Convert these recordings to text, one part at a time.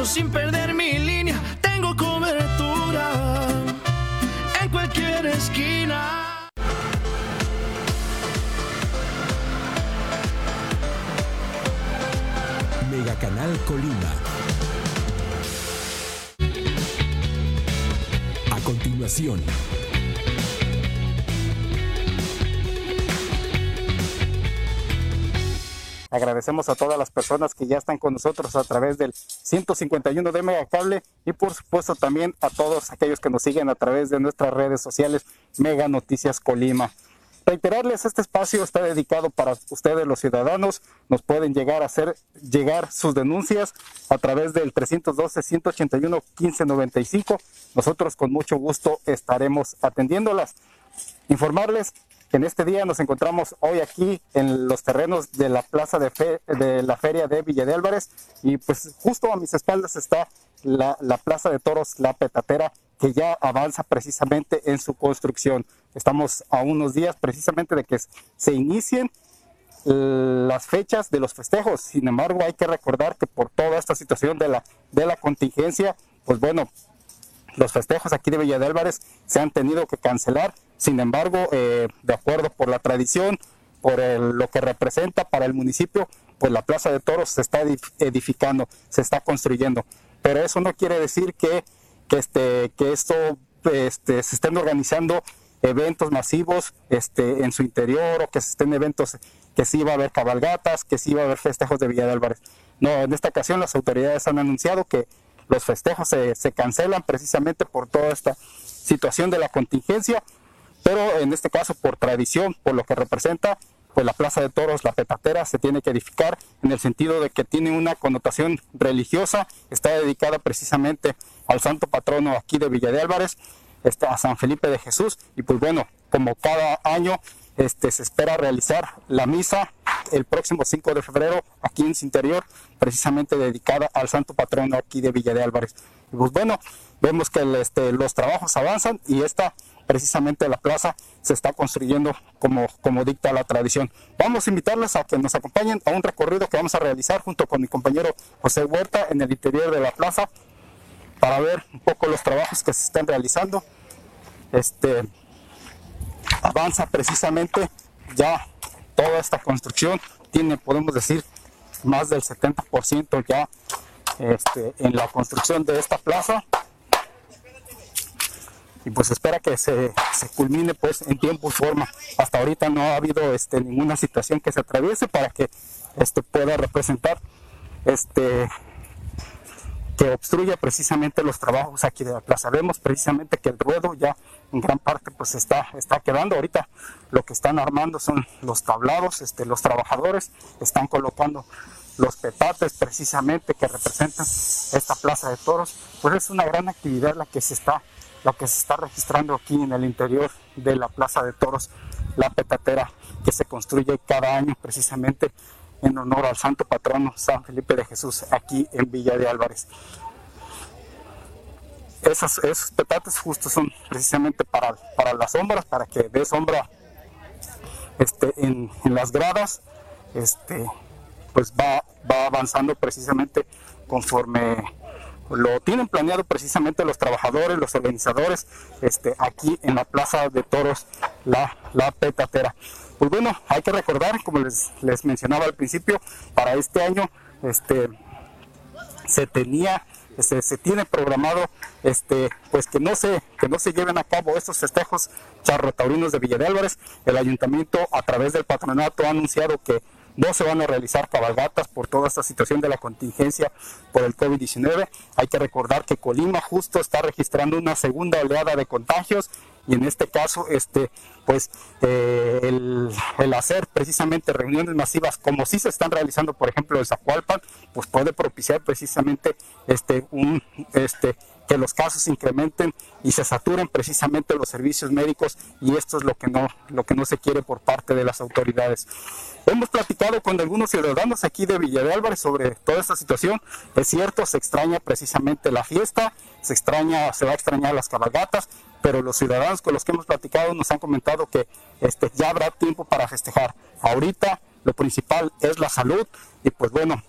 200 pesos sin perder mi línea, tengo cobertura en cualquier esquina. Mega Canal Colima. A continuación. Agradecemos a todas las personas que ya están con nosotros a través del 151 de Megacable y por supuesto también a todos aquellos que nos siguen a través de nuestras redes sociales Mega Noticias Colima. Reiterarles, este espacio está dedicado para ustedes los ciudadanos. Nos pueden llegar a hacer llegar sus denuncias a través del 312-181-1595. Nosotros con mucho gusto estaremos atendiéndolas. Informarles en este día nos encontramos hoy aquí en los terrenos de la plaza de, fe, de la feria de Villa de Álvarez y pues justo a mis espaldas está la, la plaza de toros La Petatera que ya avanza precisamente en su construcción. Estamos a unos días precisamente de que se inicien las fechas de los festejos. Sin embargo, hay que recordar que por toda esta situación de la, de la contingencia, pues bueno, los festejos aquí de Villa de Álvarez se han tenido que cancelar. Sin embargo, eh, de acuerdo por la tradición, por lo que representa para el municipio, pues la Plaza de Toros se está edif- edificando, se está construyendo. Pero eso no quiere decir que, que, este, que esto este, se estén organizando eventos masivos este, en su interior o que se estén eventos que sí va a haber cabalgatas, que sí va a haber festejos de Villa de Álvarez. No, en esta ocasión las autoridades han anunciado que los festejos se, se cancelan precisamente por toda esta situación de la contingencia, pero en este caso por tradición, por lo que representa, pues la Plaza de Toros, la Petatera, se tiene que edificar en el sentido de que tiene una connotación religiosa, está dedicada precisamente al santo patrono aquí de Villa de Álvarez, este, a San Felipe de Jesús, y pues bueno, como cada año este, se espera realizar la misa el próximo 5 de febrero aquí en su interior, precisamente dedicada al santo patrono aquí de Villa de Álvarez. Y pues bueno, vemos que este, los trabajos avanzan y esta precisamente la plaza se está construyendo como, como dicta la tradición. Vamos a invitarles a que nos acompañen a un recorrido que vamos a realizar junto con mi compañero José Huerta en el interior de la plaza para ver un poco los trabajos que se están realizando. Este avanza precisamente ya toda esta construcción tiene, podemos decir, más del 70% ya este, en la construcción de esta plaza y pues espera que se, culmine pues en tiempo y forma. Hasta ahorita no ha habido este, ninguna situación que se atraviese para que este, pueda representar este, que obstruya precisamente los trabajos aquí de la plaza. Vemos precisamente que el ruedo ya en gran parte pues está, está quedando. Ahorita lo que están armando son los tablados, este, los trabajadores están colocando los petates precisamente que representan esta plaza de toros. Pues es una gran actividad la que se está, la que se está registrando aquí en el interior de la plaza de toros, la petatera que se construye cada año precisamente en honor al santo patrono San Felipe de Jesús aquí en Villa de Álvarez. Esas, esos petates justos son precisamente para, para las sombras, para que dé sombra este, en, en las gradas, este, pues va, va avanzando precisamente conforme lo tienen planeado precisamente los trabajadores, los organizadores, este, aquí en la Plaza de Toros, la, la Petatera. Pues bueno, hay que recordar, como les, les mencionaba al principio, para este año este, se tenía, este, se tiene programado este, pues que no se, que no se lleven a cabo estos festejos charrotaurinos de Villa de Álvarez. El ayuntamiento a través del patronato ha anunciado que no se van a realizar cabalgatas por toda esta situación de la contingencia por el COVID-19. Hay que recordar que Colima justo está registrando una segunda oleada de contagios y en este caso este pues eh, el, hacer precisamente reuniones masivas como si se están realizando por ejemplo en Zacualpan pues puede propiciar precisamente este un este que los casos incrementen y se saturen precisamente los servicios médicos y esto es lo que no lo que no se quiere por parte de las autoridades. Hemos platicado con algunos ciudadanos aquí de Villa de Álvarez sobre toda esta situación. Es cierto, se extraña precisamente la fiesta, se extraña, se va a extrañar las cabalgatas, pero los ciudadanos con los que hemos platicado nos han comentado que este, ya habrá tiempo para festejar. Ahorita lo principal es la salud y pues bueno,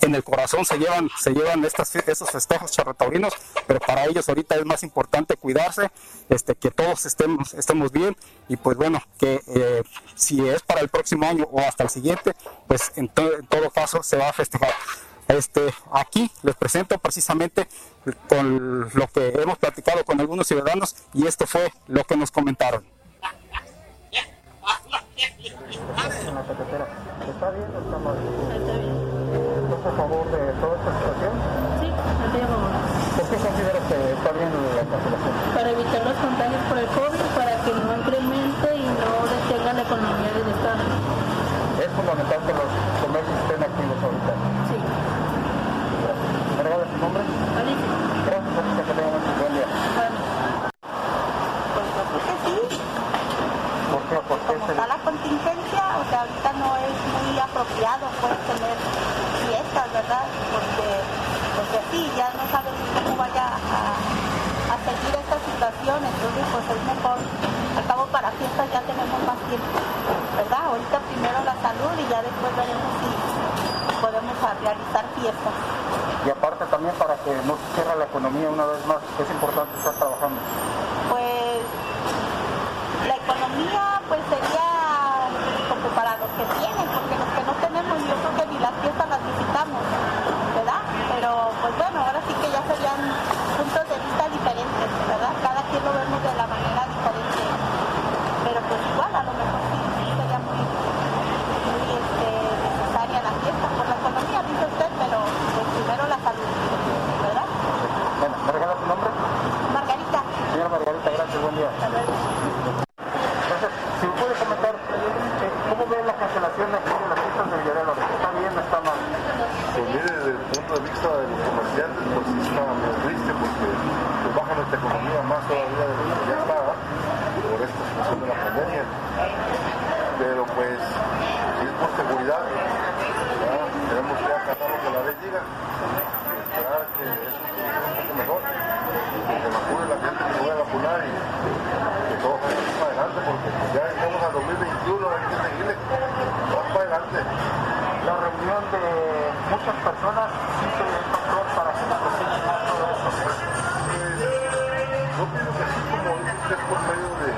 en el corazón se llevan, se llevan estas, estos festejos charrataurinos, pero para ellos ahorita es más importante cuidarse, este, que todos estemos, estemos bien y pues bueno, que eh, si es para el próximo año o hasta el siguiente, pues en, en todo caso se va a festejar. Este, aquí les presento precisamente con lo que hemos platicado con algunos ciudadanos y esto fue lo que nos comentaron. ¿Está bien está mal? Está bien. ¿Estás a favor de toda esta situación? Sí, estoy a favor. ¿Por qué consideras que está bien la cancelación? Para evitar los contagios por el COVID, para que no incremente y no detenga la economía del Estado. Es fundamental que los comercios estén activos ahorita. Sí. Gracias. ¿Me regalas tu nombre? Alicia. Gracias, Alicia, que tengan un buen día. Bueno. Pues yo creo que sí. ¿Por qué? ¿Por qué Como se- está la contingencia, o sea, ahorita no es muy apropiado pues tener fiestas, ¿verdad? Porque, porque sí, ya no sabes cómo vaya a, a seguir esta situación, entonces pues es mejor, al cabo para fiestas ya tenemos más tiempo, ¿verdad? Ahorita primero la salud y ya después veremos si podemos realizar fiestas. Y aparte también para que no se cierre la economía una vez más, es importante estar trabajando. Pues la economía pues sería como para los que tienen, porque los que no tenemos yo creo que ni las fiestas las visitamos, ¿verdad? Pero pues bueno, ahora sí que ya serían puntos de vista diferentes, ¿verdad? Cada quien lo vemos de la manera diferente. Pero pues igual a lo mejor sí, sí sería muy, muy este, necesaria la fiesta por la economía, dice usted, pero pues primero la salud, ¿verdad? Bueno, ¿me regala tu nombre? Margarita, Señora Margarita, gracias, buen día. hasta luego. Entonces, si me puede comentar, eh, ¿cómo ve la cancelación aquí de las fiestas de Villarreal? ¿Está bien o está mal? Pues mire, desde el punto de vista de los comerciantes, pues sí está muy triste porque pues, baja nuestra economía más todavía de lo que ya estaba por esta situación de la pandemia. Pero pues, si es por seguridad, ya tenemos que acatar lo que la ley diga y esperar que eso sea un poco mejor, que se vacune la gente que se vaya a vacunar y que todo salga bien para adelante porque pues, ya estamos a 2021, hay que seguirle, vamos para adelante. De muchas personas sí se para que se procese todo eso. Yo pienso que así como usted por medio de,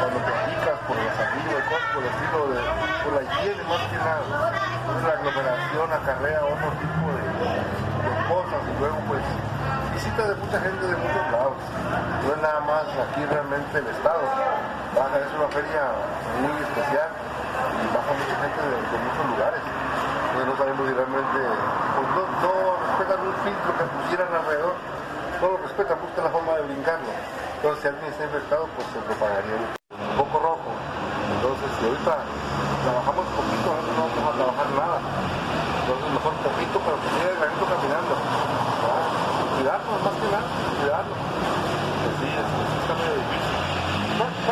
cuando picas por la salida y cosas por el estilo de por la higiene más que nada. La aglomeración acarrea otro tipo de, de cosas y luego pues visita de mucha gente de muchos lados. No es nada más aquí realmente el estado. Es una feria muy especial gente de, muchos lugares. No sabemos si realmente, pues no, no respetan un filtro que pusieran alrededor, no lo respetan, buscan la forma de brincarlo. Entonces si alguien está infectado, pues se propagaría un poco rojo. Entonces ahorita trabajamos poquito, no vamos a trabajar nada. Entonces mejor poquito, pero que siga el granito caminando. Cuidarnos, más que nada, cuidarnos. Pues sí, es, es- está medio difícil. ¿Cuál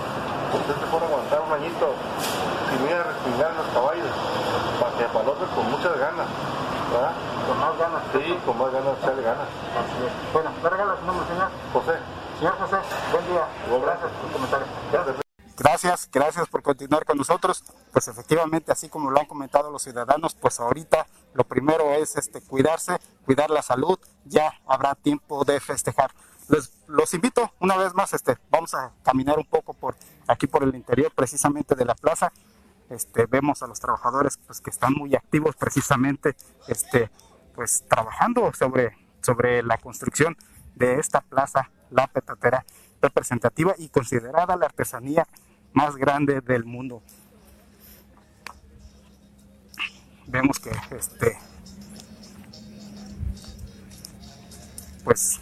pues es mejor aguantar un añito sin ir a respingar los caballos, para que otro con muchas ganas, ¿verdad? Con más ganas. Sí, con más ganas, echarle ganas. Así es. Bueno, me regala su nombre, señor. José, Señor José, buen día. Gracias por su comentario. gracias. Gracias, gracias por continuar con nosotros. pues efectivamente, así como lo han comentado los ciudadanos, pues ahorita lo primero es este, cuidarse, cuidar la salud, ya habrá tiempo de festejar. Les, los invito una vez más, este, vamos a caminar un poco por aquí por el interior precisamente de la plaza. Este, vemos a los trabajadores pues, que están muy activos precisamente este, pues, trabajando sobre, sobre la construcción de esta plaza, la petatera representativa y considerada la artesanía más grande del mundo. Vemos que este pues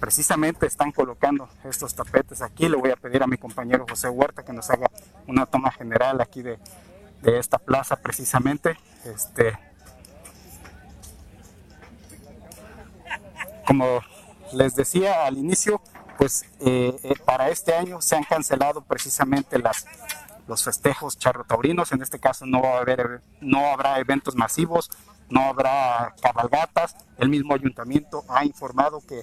precisamente están colocando estos tapetes aquí. Le voy a pedir a mi compañero José Huerta que nos haga una toma general aquí de, de esta plaza precisamente. Este, como les decía al inicio, pues eh, eh, para este año se han cancelado precisamente las, los festejos charrotaurinos. En este caso no, va a haber, no habrá eventos masivos, no habrá cabalgatas. El mismo ayuntamiento ha informado que,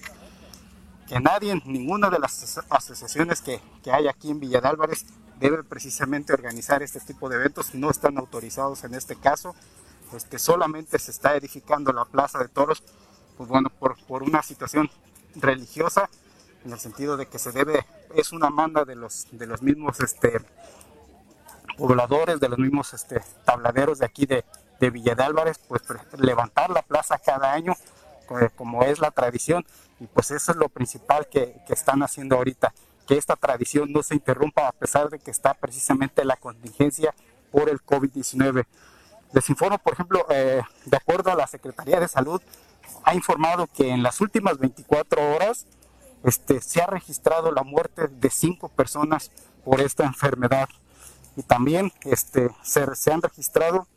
que nadie, ninguna de las asociaciones que, que hay aquí en Villa de Álvarez debe precisamente organizar este tipo de eventos. No están autorizados en este caso. Este, solamente se está edificando la Plaza de Toros, pues bueno, por, por una situación religiosa en el sentido de que se debe, es una manda de los, de los mismos este, pobladores, de los mismos este, tabladeros de aquí de, de Villa de Álvarez, pues levantar la plaza cada año, como es la tradición, y pues eso es lo principal que, que están haciendo ahorita, que esta tradición no se interrumpa a pesar de que está precisamente la contingencia por el COVID-19. Les informo, por ejemplo, eh, de acuerdo a la Secretaría de Salud, ha informado que en las últimas 24 horas este, se ha registrado la muerte de cinco personas por esta enfermedad. Y también este, se, han registrado,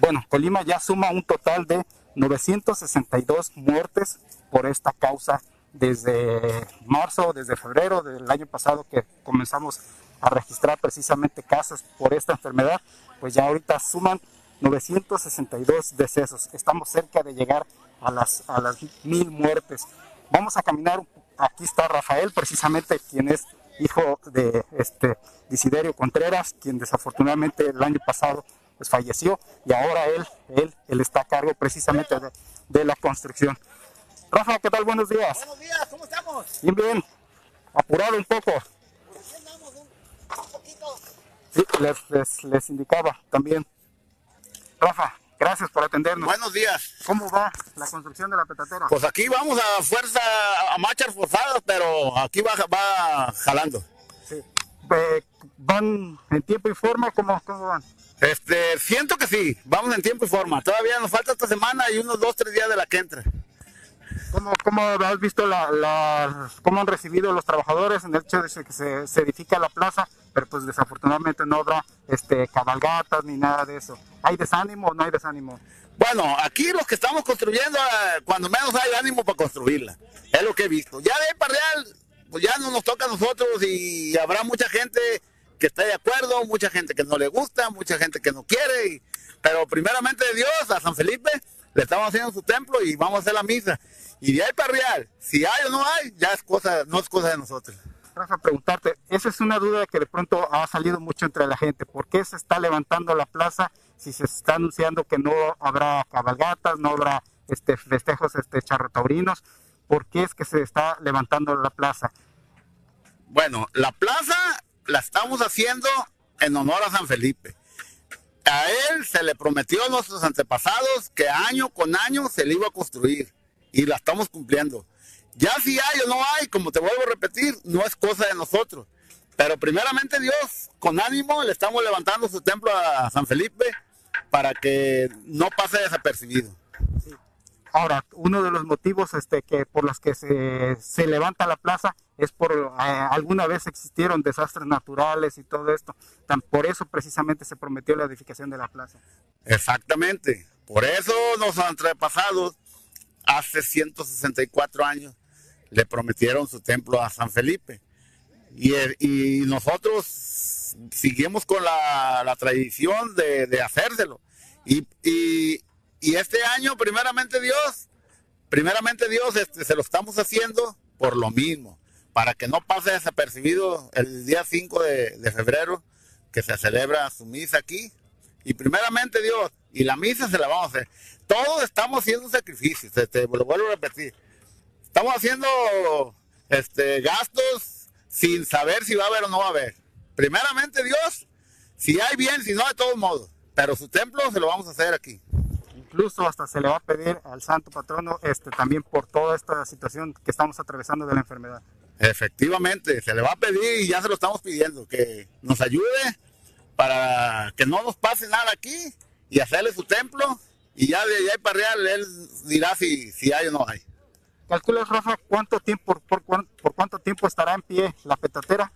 bueno, Colima ya suma un total de 962 muertes por esta causa desde marzo, desde febrero del año pasado que comenzamos a registrar precisamente casos por esta enfermedad, pues ya ahorita suman 962 decesos. Estamos cerca de llegar a las, mil muertes. Vamos a caminar, aquí está Rafael, precisamente quien es hijo de este Desiderio Contreras, quien desafortunadamente el año pasado pues, falleció y ahora él, él, él está a cargo precisamente de, la construcción. Rafa, ¿qué tal? Buenos días. Buenos días, ¿cómo estamos? Bien, bien. Apurado un poco. un poquito. Sí, les, les indicaba también. Rafa, Gracias por atendernos. Buenos días. ¿Cómo va la construcción de la petatera? Pues aquí vamos a fuerza, a marchas forzadas, pero aquí va, va jalando. Sí. ¿Van en tiempo y forma? ¿Cómo, ¿Cómo van? Este, siento que sí, vamos en tiempo y forma. Todavía nos falta esta semana y unos dos, tres días de la que entra. ¿Cómo, cómo has visto la, cómo han recibido los trabajadores en el hecho de que se, se, edifica la plaza, pero pues desafortunadamente no habrá este, cabalgatas ni nada de eso? ¿Hay desánimo o no hay desánimo? Bueno, aquí los que estamos construyendo, eh, cuando menos hay ánimo para construirla, es lo que he visto. Ya de Parreal, pues ya no nos toca a nosotros y habrá mucha gente que está de acuerdo, mucha gente que no le gusta, mucha gente que no quiere, pero primeramente Dios, a San Felipe, le estamos haciendo su templo y vamos a hacer la misa. Y de ahí para real, si hay o no hay, ya es cosa, no es cosa de nosotros. Rafa, preguntarte, esa es una duda que de pronto ha salido mucho entre la gente. ¿Por qué se está levantando la plaza si se está anunciando que no habrá cabalgatas, no habrá este, festejos este, charrotaurinos? ¿Por qué es que se está levantando la plaza? Bueno, la plaza la estamos haciendo en honor a San Felipe. A él se le prometió a nuestros antepasados que año con año se le iba a construir y la estamos cumpliendo. Ya si hay o no hay, como te vuelvo a repetir, no es cosa de nosotros. Pero primeramente Dios, con ánimo, le estamos levantando su templo a San Felipe para que no pase desapercibido. Ahora, uno de los motivos este, que por los que se, se levanta la plaza es por eh, alguna vez existieron desastres naturales y todo esto. Tan, por eso precisamente se prometió la edificación de la plaza. Exactamente. Por eso los antepasados hace 164 años le prometieron su templo a San Felipe. Y, nosotros seguimos con la, tradición de, de hacérselo. Y, y, este año, primeramente Dios, primeramente Dios, este, se lo estamos haciendo por lo mismo, para que no pase desapercibido el día 5 de, febrero que se celebra su misa aquí. Y primeramente Dios, y la misa se la vamos a hacer. Todos estamos haciendo sacrificios, este, lo vuelvo a repetir. Estamos haciendo este, gastos sin saber si va a haber o no va a haber. Primeramente Dios, si hay bien, si no, de todos modos. Pero su templo se lo vamos a hacer aquí. Incluso hasta se le va a pedir al santo patrono este, también por toda esta situación que estamos atravesando de la enfermedad. Efectivamente, se le va a pedir y ya se lo estamos pidiendo, que nos ayude para que no nos pase nada aquí y hacerle su templo y ya de allá para real él dirá si, si hay o no hay. ¿Calculas, Rafa, cuánto tiempo, por, por cuánto tiempo estará en pie la petatera?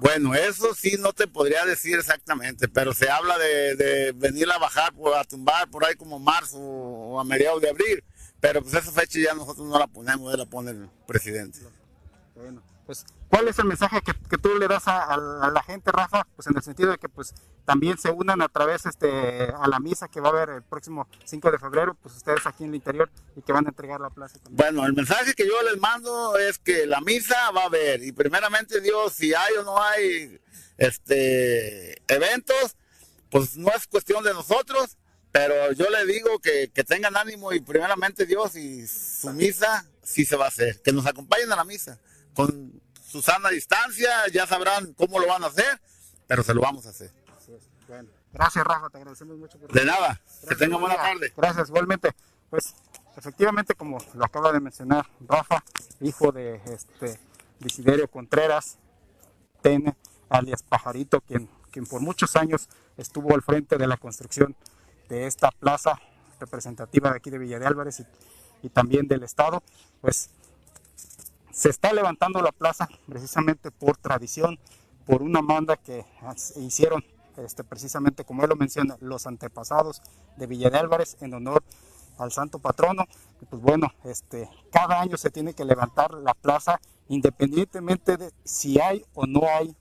Bueno, eso sí no te podría decir exactamente, pero se habla de, de venir a bajar, a tumbar por ahí como marzo o a mediados de abril, pero pues esa fecha ya nosotros no la ponemos, la pone el presidente. Bueno, pues, ¿cuál es el mensaje que, que tú le das a, la gente, Rafa? Pues en el sentido de que pues también se unan a través este, a la misa que va a haber el próximo 5 de febrero, pues ustedes aquí en el interior y que van a entregar la plaza también. Bueno, el mensaje que yo les mando es que la misa va a haber y primeramente Dios, si hay o no hay este, eventos, pues no es cuestión de nosotros, pero yo le digo que tengan ánimo y primeramente Dios y su misa sí se va a hacer, que nos acompañen a la misa con su sana distancia, ya sabrán cómo lo van a hacer, pero se lo vamos a hacer. Bueno, gracias Rafa, te agradecemos mucho. Por de nada, gracias, que tengan buena tarde. Gracias, igualmente. Pues efectivamente, como lo acaba de mencionar Rafa, hijo de este Desiderio Contreras, Tene, alias Pajarito, quien, quien por muchos años estuvo al frente de la construcción de esta plaza representativa de aquí de Villa de Álvarez y, y también del Estado, pues se está levantando la plaza precisamente por tradición, por una manda que hicieron este, precisamente, como él lo menciona, los antepasados de Villa Álvarez en honor al santo patrono. Y pues bueno, este, cada año se tiene que levantar la plaza independientemente de si hay o no hay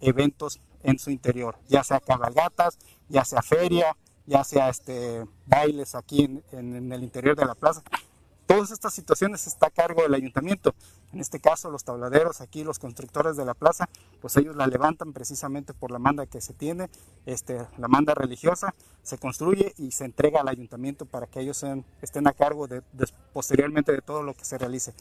eventos en su interior, ya sea cabalgatas, ya sea feria, ya sea este, bailes aquí en el interior de la plaza. Todas estas situaciones está a cargo del ayuntamiento. En este caso, los tabladeros, aquí los constructores de la plaza, pues ellos la levantan precisamente por la manda que se tiene, este, la manda religiosa, se construye y se entrega al ayuntamiento para que ellos estén a cargo de, posteriormente de todo lo que se realice.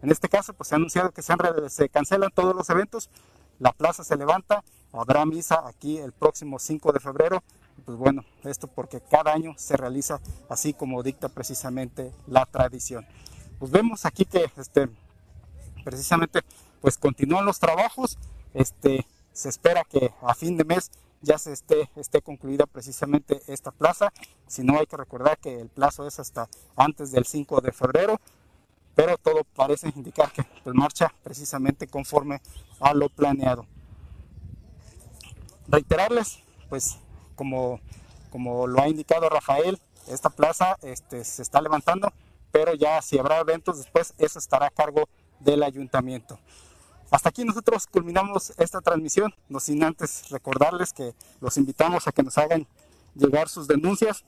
En este caso, pues se ha anunciado que se, se cancelan todos los eventos, la plaza se levanta, habrá misa aquí el próximo 5 de febrero pues bueno, esto porque cada año se realiza así como dicta precisamente la tradición. Pues vemos aquí que este, precisamente pues continúan los trabajos, este, se espera que a fin de mes ya se esté, esté concluida precisamente esta plaza, si no hay que recordar que el plazo es hasta antes del 5 de febrero, pero todo parece indicar que pues, marcha precisamente conforme a lo planeado. Reiterarles, pues como, como lo ha indicado Rafael, esta plaza este, se está levantando, pero ya si habrá eventos después, eso estará a cargo del ayuntamiento. Hasta aquí nosotros culminamos esta transmisión, no sin antes recordarles que los invitamos a que nos hagan llegar sus denuncias.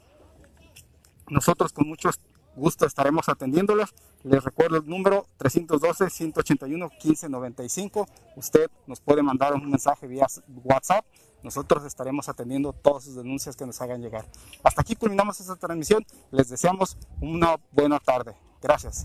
Nosotros con mucho gusto estaremos atendiéndolas. Les recuerdo el número 312-181-1595. Usted nos puede mandar un mensaje vía WhatsApp nosotros estaremos atendiendo todas sus denuncias que nos hagan llegar. Hasta aquí culminamos esta transmisión. Les deseamos una buena tarde. Gracias.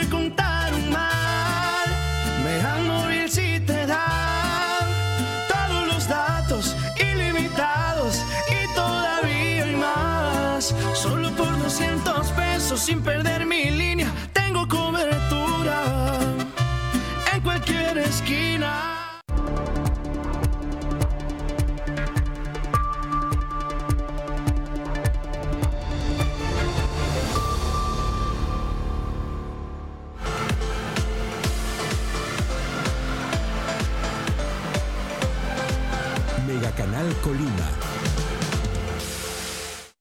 sin perder